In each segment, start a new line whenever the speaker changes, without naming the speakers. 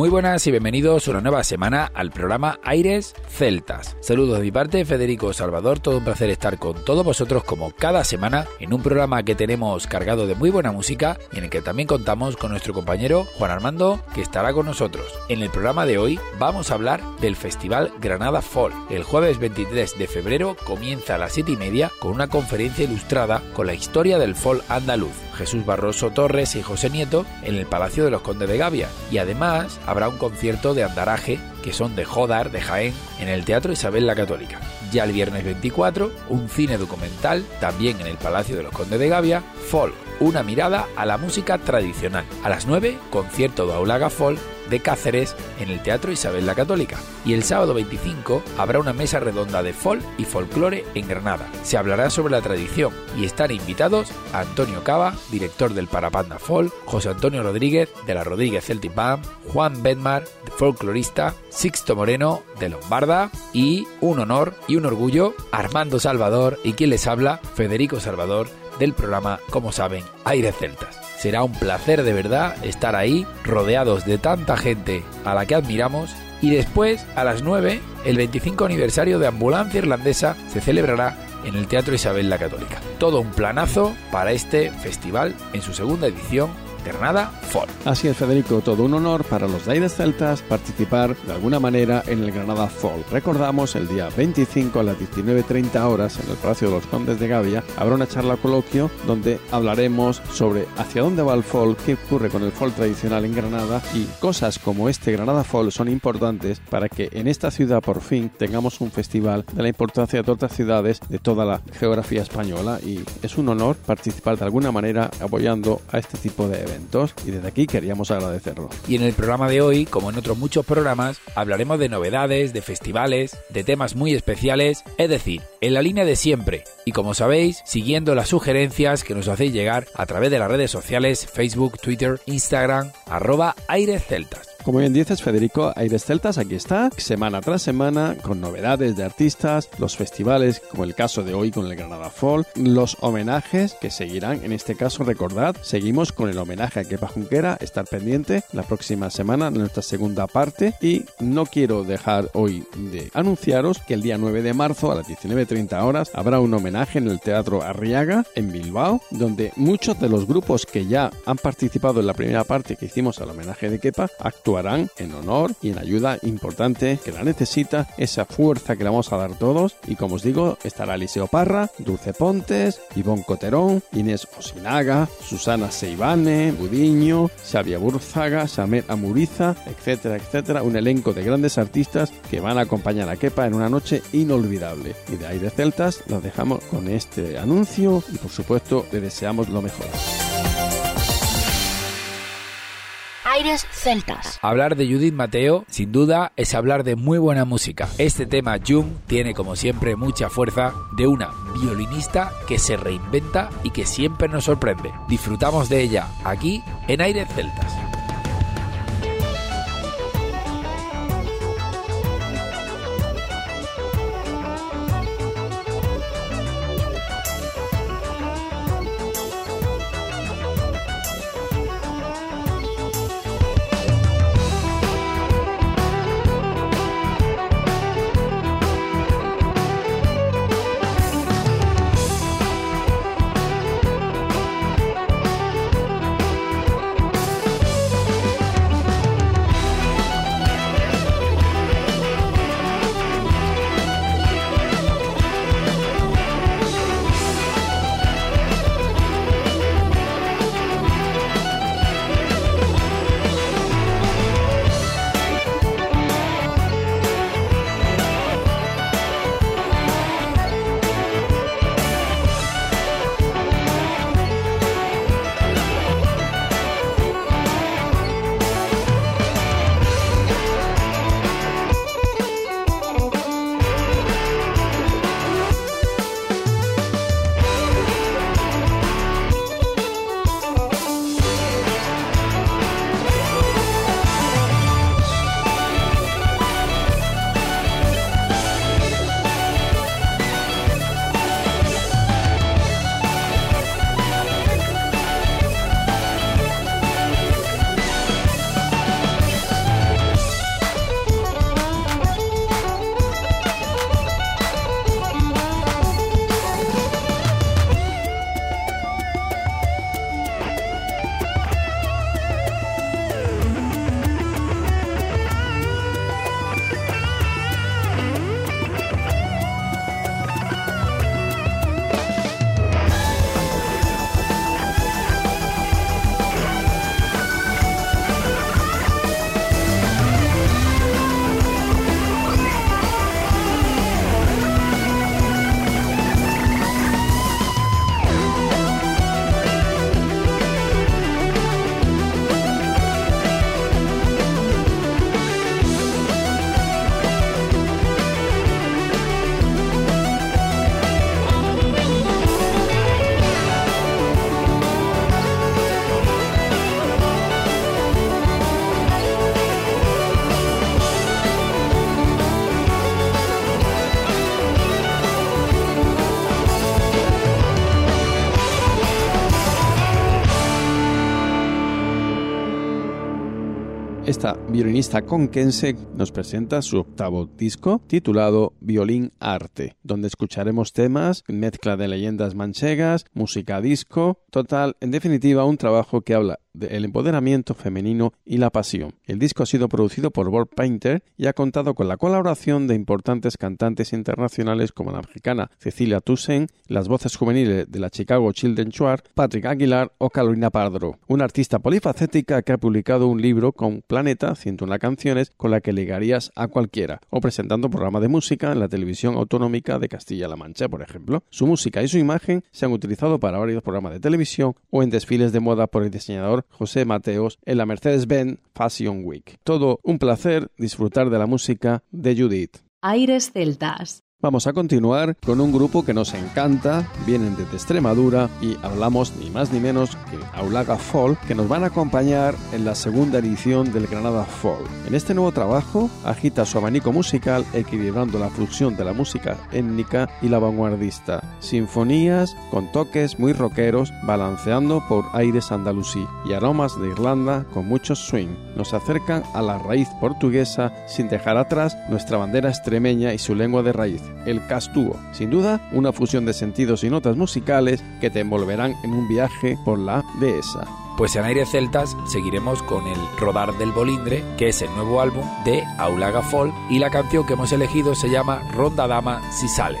Muy buenas y bienvenidos una nueva semana al programa Aires Celtas. Saludos de mi parte, Federico Salvador, todo un placer estar con todos vosotros como cada semana en un programa que tenemos cargado de muy buena música y en el que también contamos con nuestro compañero Juan Armando que estará con nosotros. En el programa de hoy vamos a hablar del Festival Granada Fall. El jueves 23 de febrero comienza a las 7 y media con una conferencia ilustrada con la historia del fall andaluz. Jesús Barroso Torres y José Nieto en el Palacio de los Condes de Gavia y además habrá un concierto de andaraje que son de Jodar de Jaén en el Teatro Isabel la Católica. Ya el viernes 24, un cine documental también en el Palacio de los Condes de Gavia, Folk, una mirada a la música tradicional. A las 9, concierto de Aulaga Folk de Cáceres en el Teatro Isabel la Católica. Y el sábado 25 habrá una mesa redonda de folk y folclore en Granada. Se hablará sobre la tradición y están invitados Antonio Cava, director del Parapanda Folk, José Antonio Rodríguez de la Rodríguez Celtic Band, Juan Bedmar, folclorista, Sixto Moreno de Lombarda y un honor y un orgullo Armando Salvador y quien les habla Federico Salvador del programa, como saben, Aires Celtas. Será un placer de verdad estar ahí, rodeados de tanta gente a la que admiramos. Y después, a las 9, el 25 aniversario de Ambulancia Irlandesa se celebrará en el Teatro Isabel la Católica. Todo un planazo para este festival en su segunda edición Granada Fall.
Así es, Federico, todo un honor para los Aires Celtas participar de alguna manera en el Granada Fall. Recordamos, el día 25 a las 19.30 horas en el Palacio de los Condes de Gavia habrá una charla coloquio donde hablaremos sobre hacia dónde va el Fall, qué ocurre con el Fall tradicional en Granada y cosas como este Granada Fall son importantes para que en esta ciudad por fin tengamos un festival de la importancia de otras ciudades de toda la geografía española y es un honor participar de alguna manera apoyando a este tipo de eventos y desde aquí queríamos agradecerlo.
Y en el programa de hoy, como en otros muchos programas, hablaremos de novedades, de festivales, de temas muy especiales, es decir, en la línea de siempre. Y como sabéis, siguiendo las sugerencias que nos hacéis llegar a través de las redes sociales, Facebook, Twitter, Instagram, arroba Aires Celtas.
Como bien dices, Federico, Aires Celtas aquí está, semana tras semana, con novedades de artistas, los festivales, como el caso de hoy con el Granada Fall, los homenajes que seguirán, en este caso recordad, seguimos con el homenaje a Kepa Junquera, estar pendiente la próxima semana nuestra segunda parte. Y no quiero dejar hoy de anunciaros que el día 9 de marzo a las 19.30 horas habrá un homenaje en el Teatro Arriaga en Bilbao, donde muchos de los grupos que ya han participado en la primera parte que hicimos al homenaje de Kepa actuarán en honor y en ayuda importante que la necesita, esa fuerza que le vamos a dar todos. Y como os digo, estará Eliseo Parra, Dulce Pontes, Ivonne Coterón, Inés Osinaga, Susana Seibane, Budiño, Xavier Burzaga, Samer Amuriza, etcétera, etcétera. Un elenco de grandes artistas que van a acompañar a Kepa en una noche inolvidable. Y de Aire Celtas los dejamos con este anuncio y por supuesto le deseamos lo mejor.
Aires Celtas.
Hablar de Judith Mateo, sin duda, es hablar de muy buena música. Este tema, Jung, tiene como siempre mucha fuerza de una violinista que se reinventa y que siempre nos sorprende. Disfrutamos de ella aquí en Aires Celtas.
Violinista conquense nos presenta su octavo disco titulado Violín Arte, donde escucharemos temas, mezcla de leyendas manchegas, música disco, total, en definitiva un trabajo que habla el empoderamiento femenino y la pasión. El disco ha sido producido por Bob Painter y ha contado con la colaboración de importantes cantantes internacionales como la mexicana Cecilia Toussaint, las voces juveniles de la Chicago Children's Choir, Patrick Aguilar o Carolina Pardro, una artista polifacética que ha publicado un libro con Planeta, 101 canciones con la que ligarías a cualquiera, o presentando programas de música en la televisión autonómica de Castilla-La Mancha, por ejemplo. Su música y su imagen se han utilizado para varios programas de televisión o en desfiles de moda por el diseñador José Mateos en la Mercedes-Benz Fashion Week. Todo un placer disfrutar de la música de Judith.
Aires celtas.
Vamos a continuar con un grupo que nos encanta, vienen desde Extremadura y hablamos ni más ni menos que Aulaga Fall, que nos van a acompañar en la segunda edición del Granada Fall. En este nuevo trabajo agita su abanico musical equilibrando la fusión de la música étnica y la vanguardista, sinfonías con toques muy rockeros balanceando por aires andalusí y aromas de Irlanda con mucho swing. Nos acercan a la raíz portuguesa sin dejar atrás nuestra bandera extremeña y su lengua de raíz el castuo. Sin duda, una fusión de sentidos y notas musicales que te envolverán en un viaje por la dehesa.
Pues en Aire Celtas seguiremos con el Rodar del Bolindre, que es el nuevo álbum de Aulaga Fall, y la canción que hemos elegido se llama Ronda Dama si sales.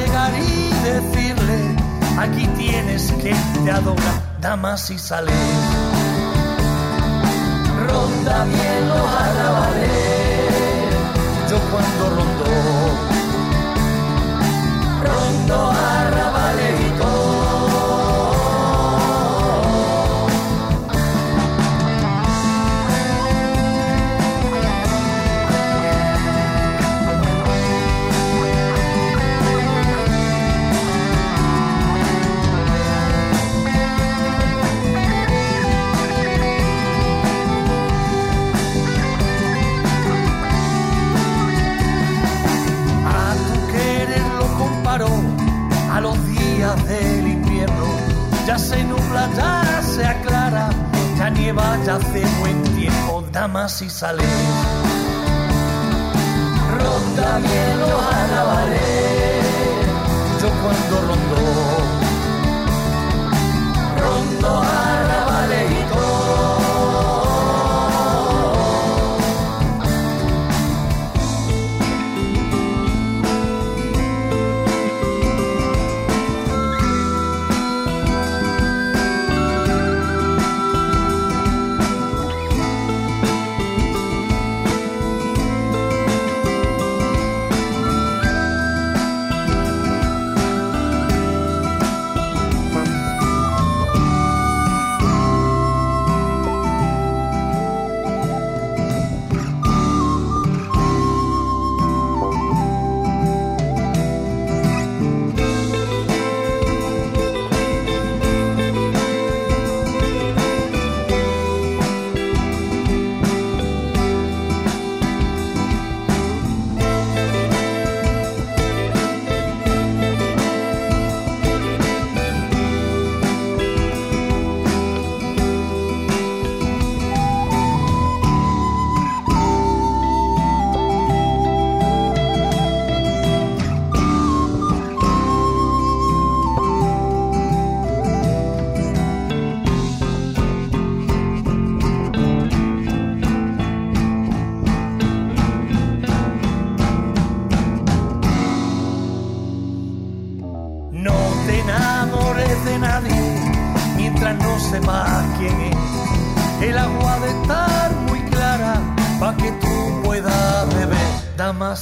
llegar y decirle, aquí tienes que te adora, damas y sales. Ronda bien los arrabales, yo cuando rondo, rondo arrabales. Ya se nubla, ya se aclara, ya nieva, ya hace buen tiempo, damas y sales. Ronda bien los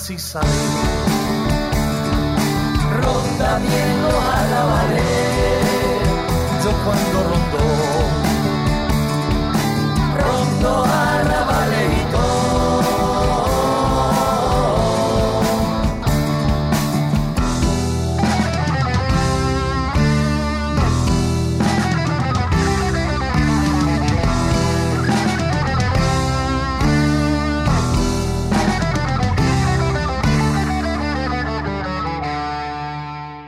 si salir.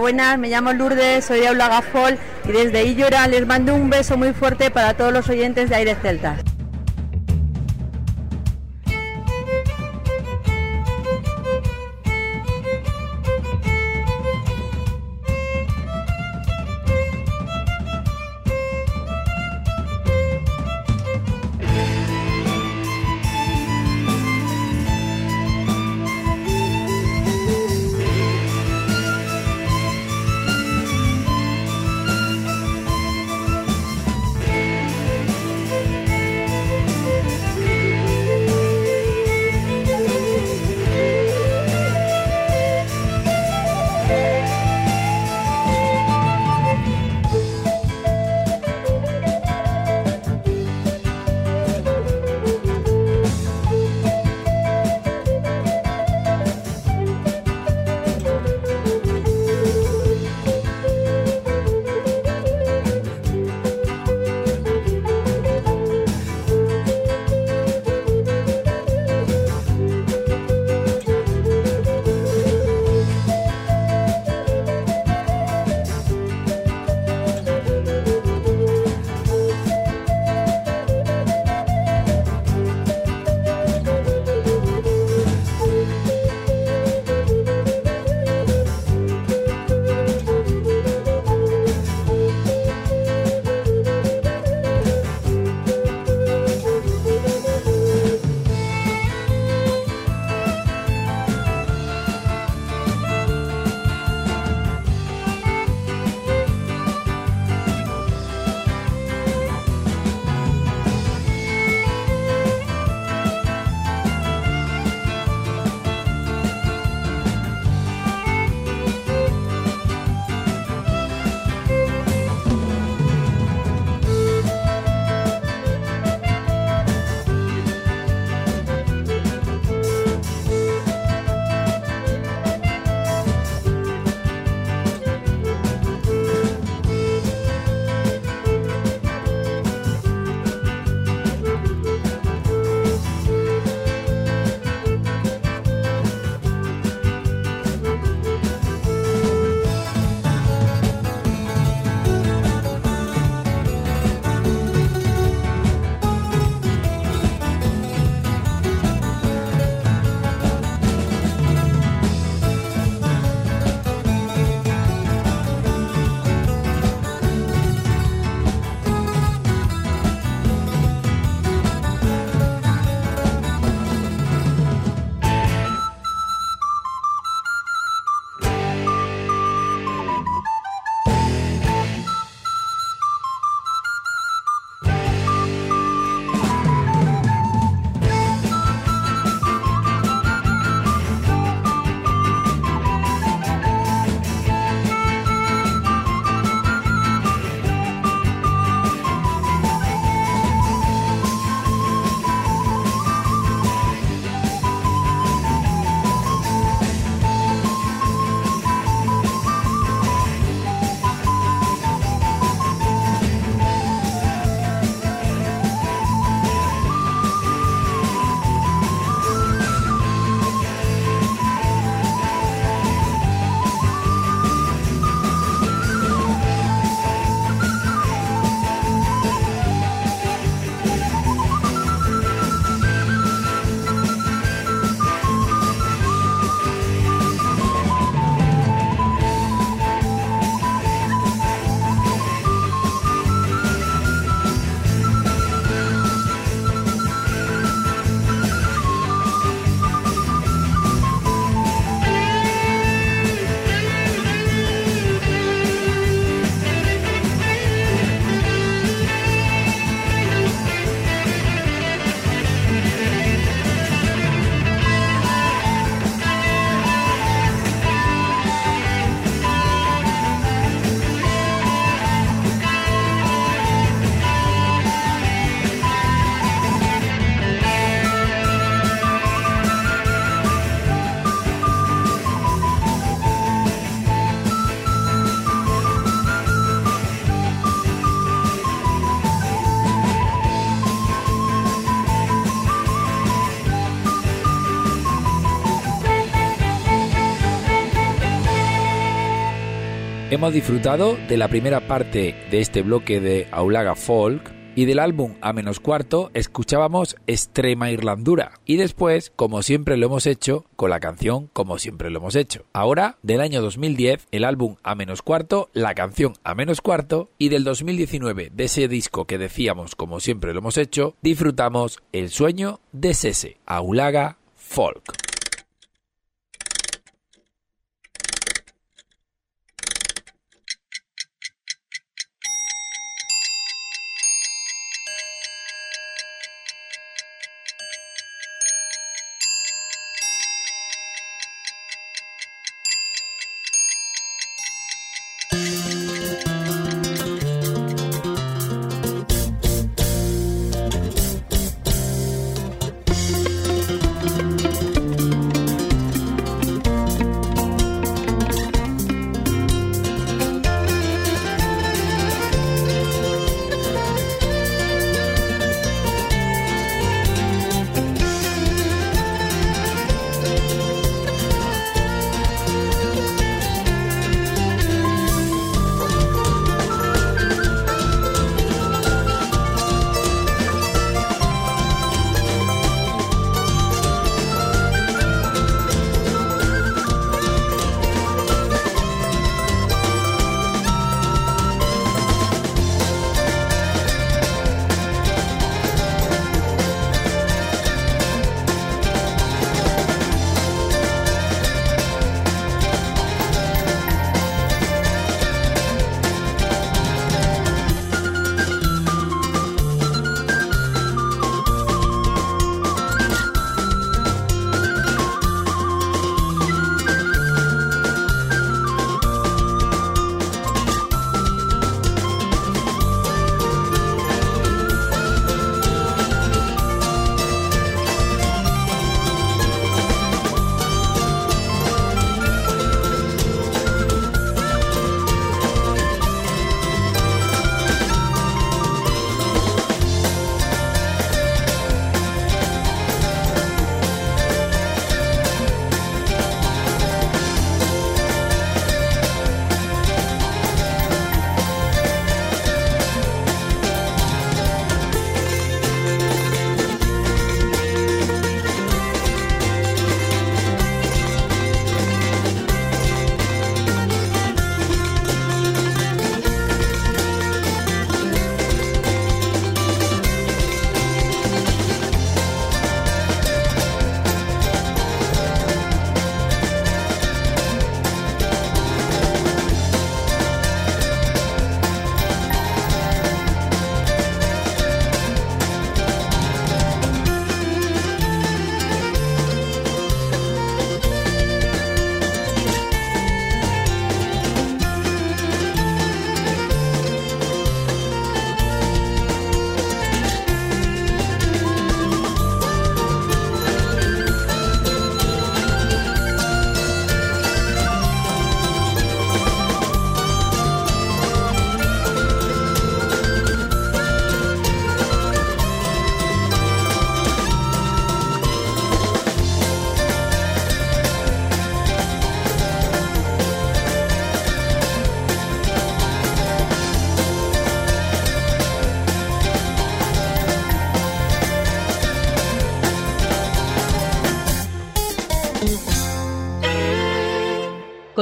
buenas, me llamo Lourdes, soy de Aula Gafol y desde Illora les mando un beso muy fuerte para todos los oyentes de Aires Celtas.
Hemos disfrutado de la primera parte de este bloque de Aulaga Folk y del álbum A menos cuarto escuchábamos Extrema Irlandura y después, como siempre lo hemos hecho, con la canción Como siempre lo hemos hecho. Ahora, del año 2010, el álbum A menos cuarto, la canción A menos cuarto y del 2019, de ese disco que decíamos Como siempre lo hemos hecho, disfrutamos El sueño de Sese, Aulaga Folk.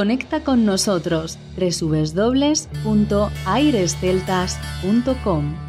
Conecta con nosotros www.airesceltas.com.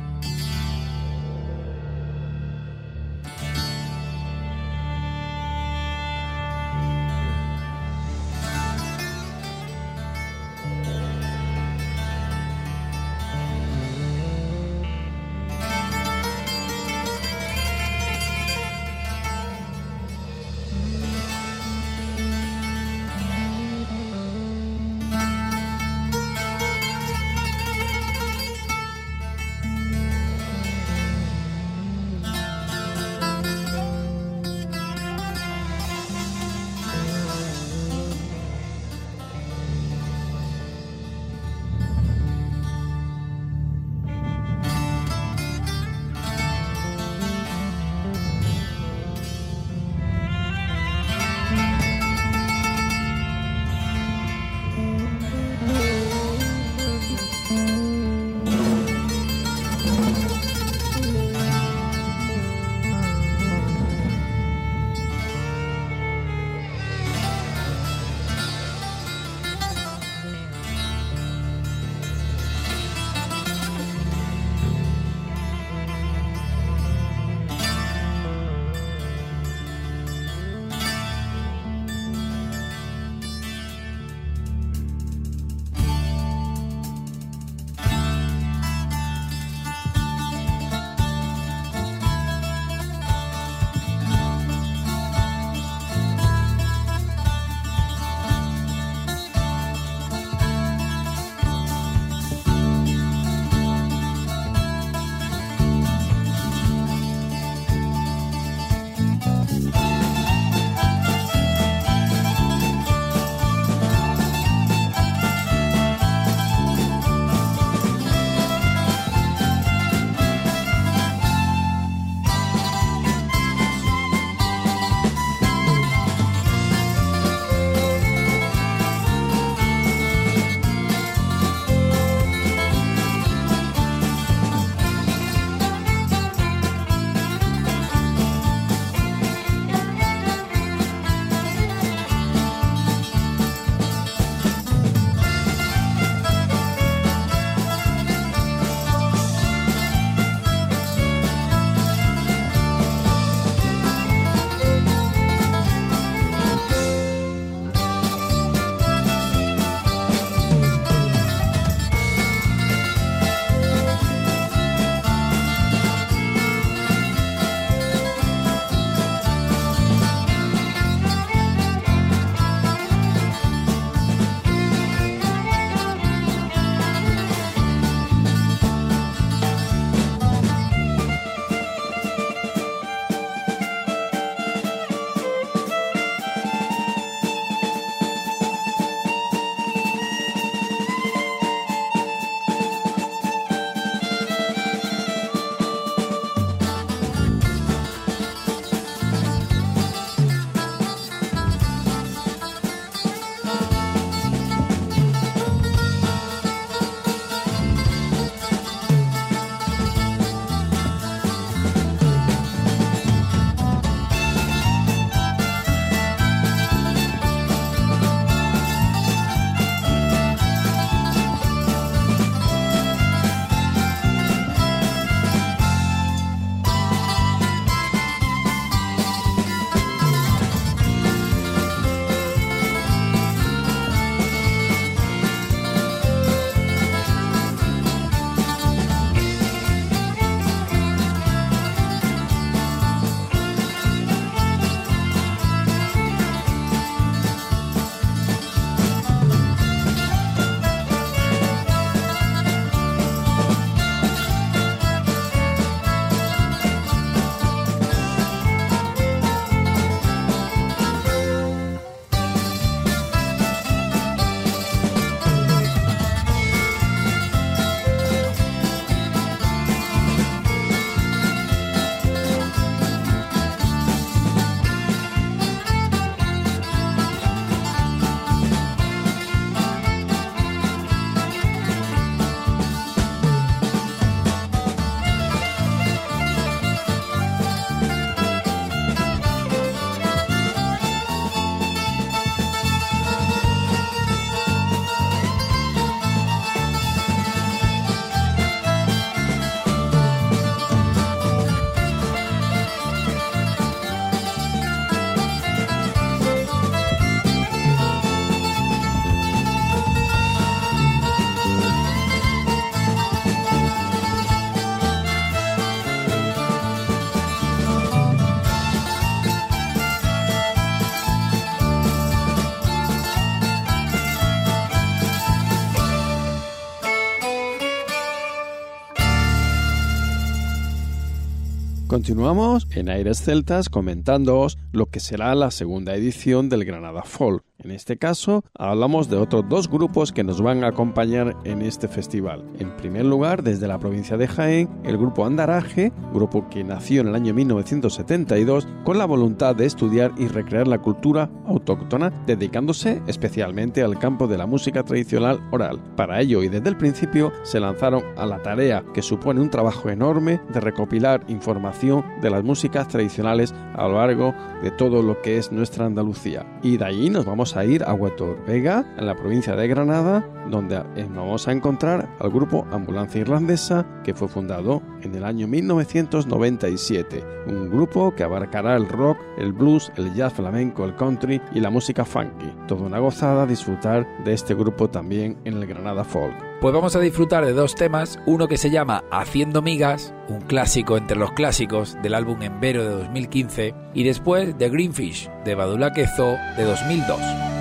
Continuamos en Aires Celtas comentándoos lo que será la segunda edición del Granada Folk. En este caso, hablamos de otros dos grupos que nos van a acompañar en este festival. En primer lugar, desde la provincia de Jaén, el grupo Andaraje, grupo que nació en el año 1972 con la voluntad de estudiar y recrear la cultura autóctona, dedicándose especialmente al campo de la música tradicional oral. Para ello y desde el principio se lanzaron a la tarea que supone un trabajo enorme de recopilar información de las músicas tradicionales a lo largo de todo lo que es nuestra Andalucía. Y de ahí nos vamos a ir a Huetor Vega, en la provincia de Granada, donde vamos a encontrar al grupo Ambulancia Irlandesa, que fue fundado en el año 1997. Un grupo que abarcará el rock, el blues, el jazz flamenco, el country y la música funky. Toda una gozada disfrutar de este grupo también en el Granada Folk.
Pues vamos a disfrutar de dos temas, uno que se llama Haciendo Migas, un clásico entre los clásicos del álbum Envero de 2015, y después The Greenfish de Badula Quezo de 2002.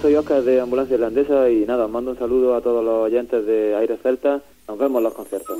Soy Oscar de Ambulancia Irlandesa y nada, mando un saludo a todos los oyentes de Aire Celta. Nos vemos en los conciertos.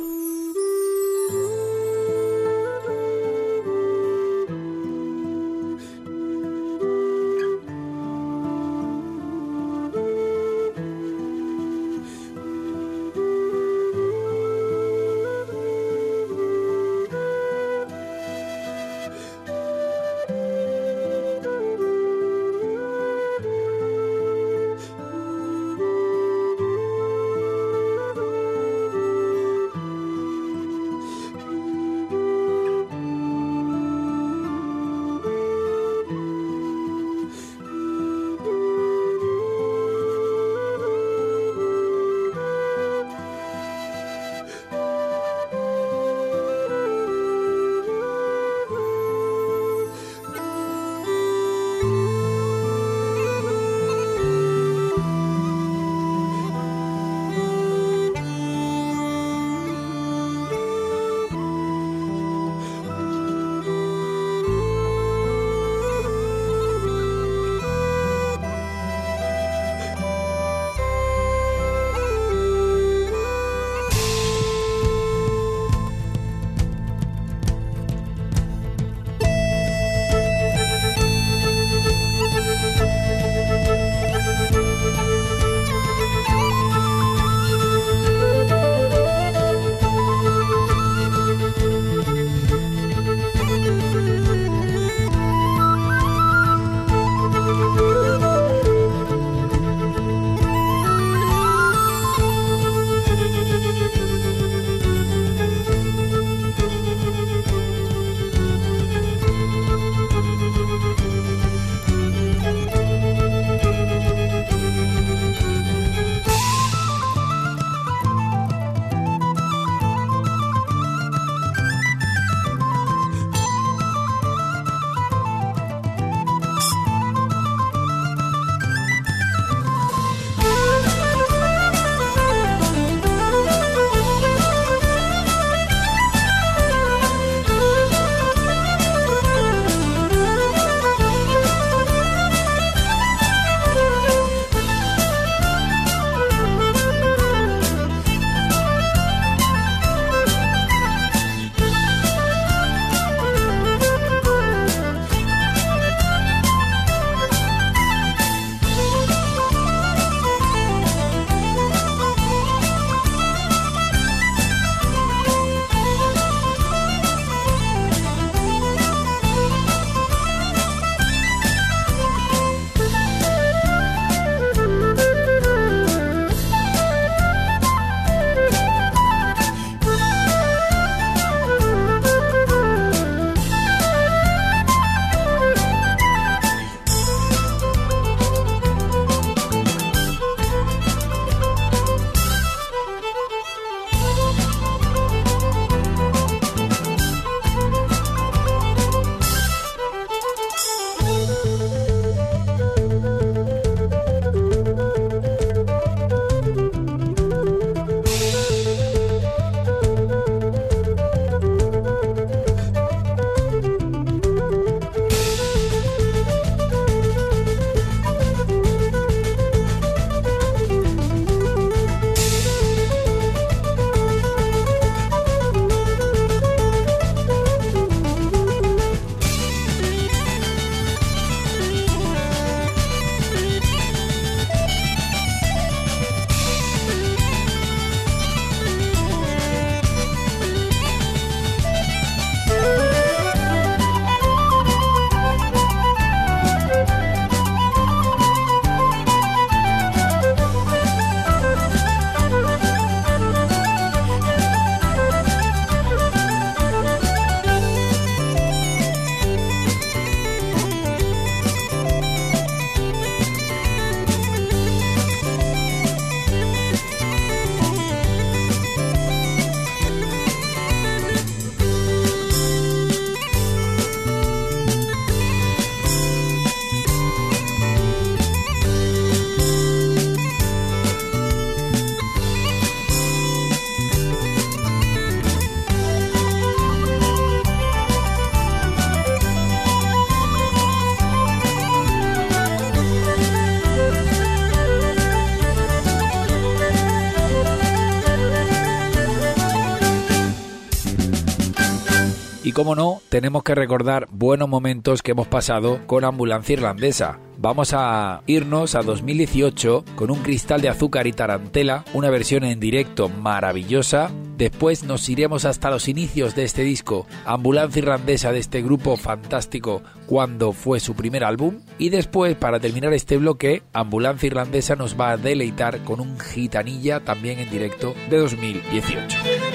Como no, tenemos que recordar buenos momentos que hemos pasado con Ambulancia Irlandesa. Vamos a irnos a 2018 con un cristal de azúcar y tarantela, una versión en directo maravillosa. Después nos iremos hasta los inicios de este disco, Ambulancia Irlandesa de este grupo fantástico cuando fue su primer álbum. Y después, para terminar este bloque, Ambulancia Irlandesa nos va a deleitar con un gitanilla también en directo de 2018.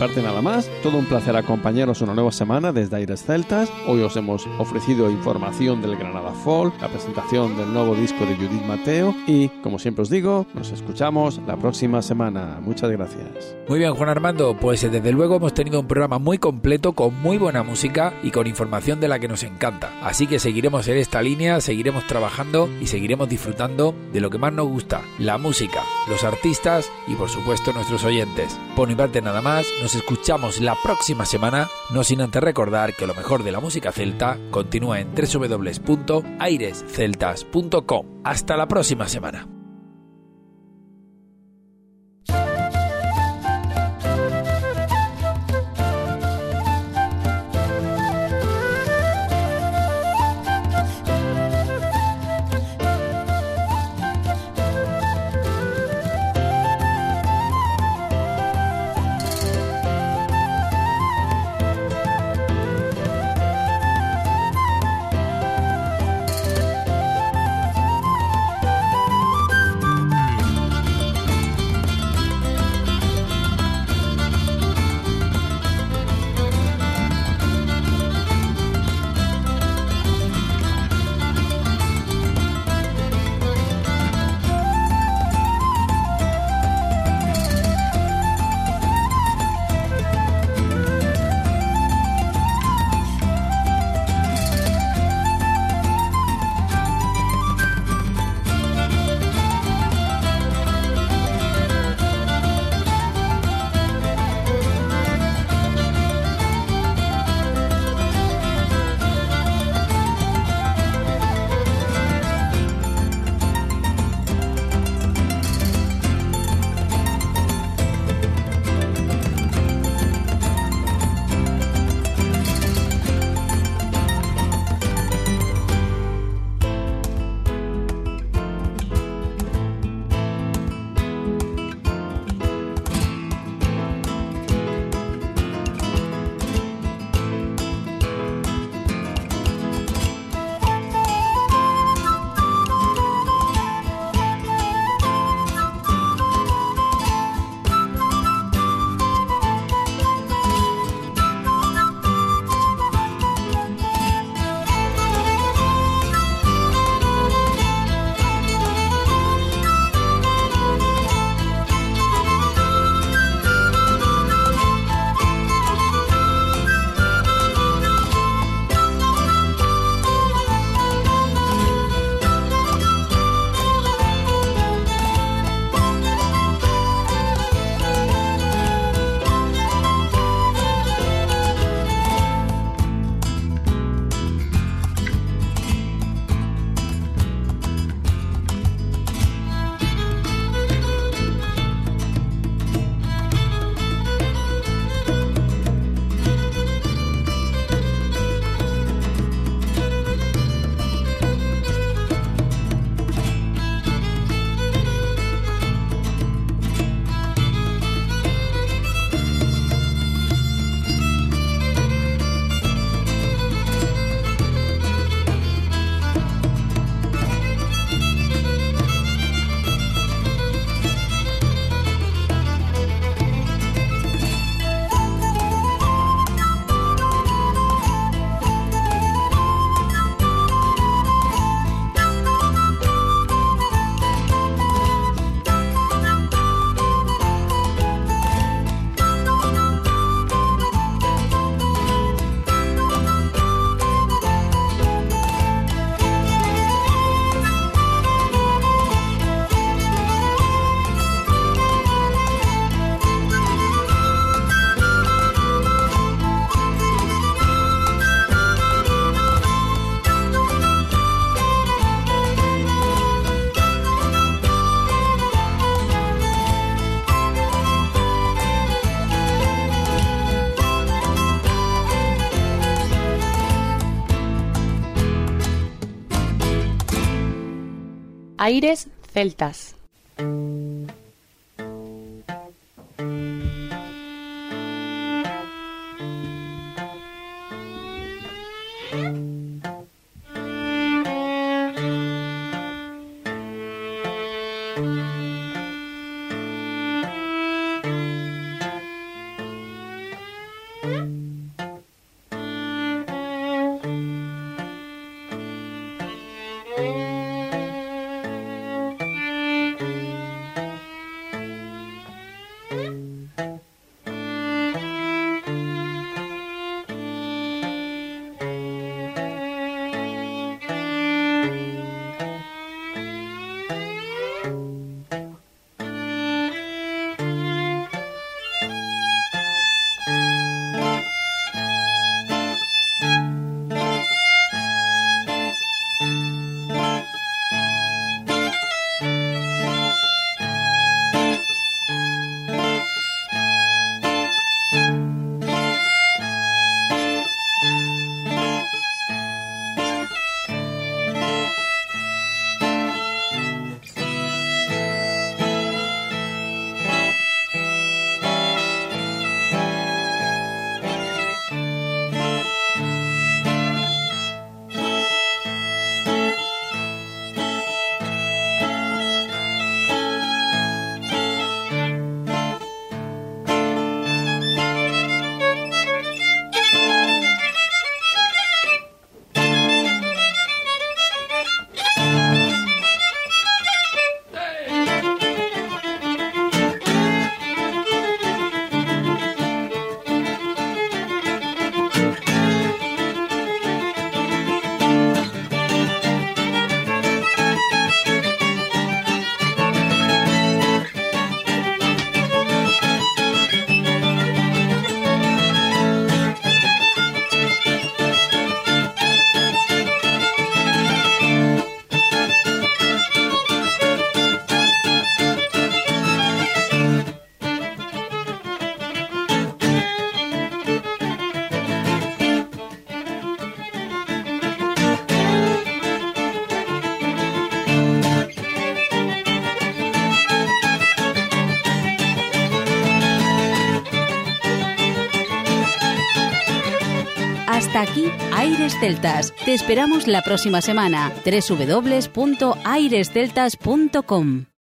Parte nada más, todo un placer acompañaros una nueva semana desde Aires Celtas. Hoy os hemos ofrecido información del Granada Fall, la presentación del nuevo disco de Judith Mateo y, como siempre os digo, nos escuchamos la próxima semana. Muchas gracias.
Muy bien, Juan Armando, pues eh, desde luego hemos tenido un programa muy completo con muy buena música y con información de la que nos encanta. Así que seguiremos en esta línea, seguiremos trabajando y seguiremos disfrutando de lo que más nos gusta, la música, los artistas y por supuesto nuestros oyentes. Por mi parte nada más, nos escuchamos la próxima semana, no sin antes recordar que lo mejor de la música celta continúa en www.airesceltas.com. Hasta la próxima semana.
Aires celtas.
Celtas. Te esperamos la próxima semana. www.airesceltas.com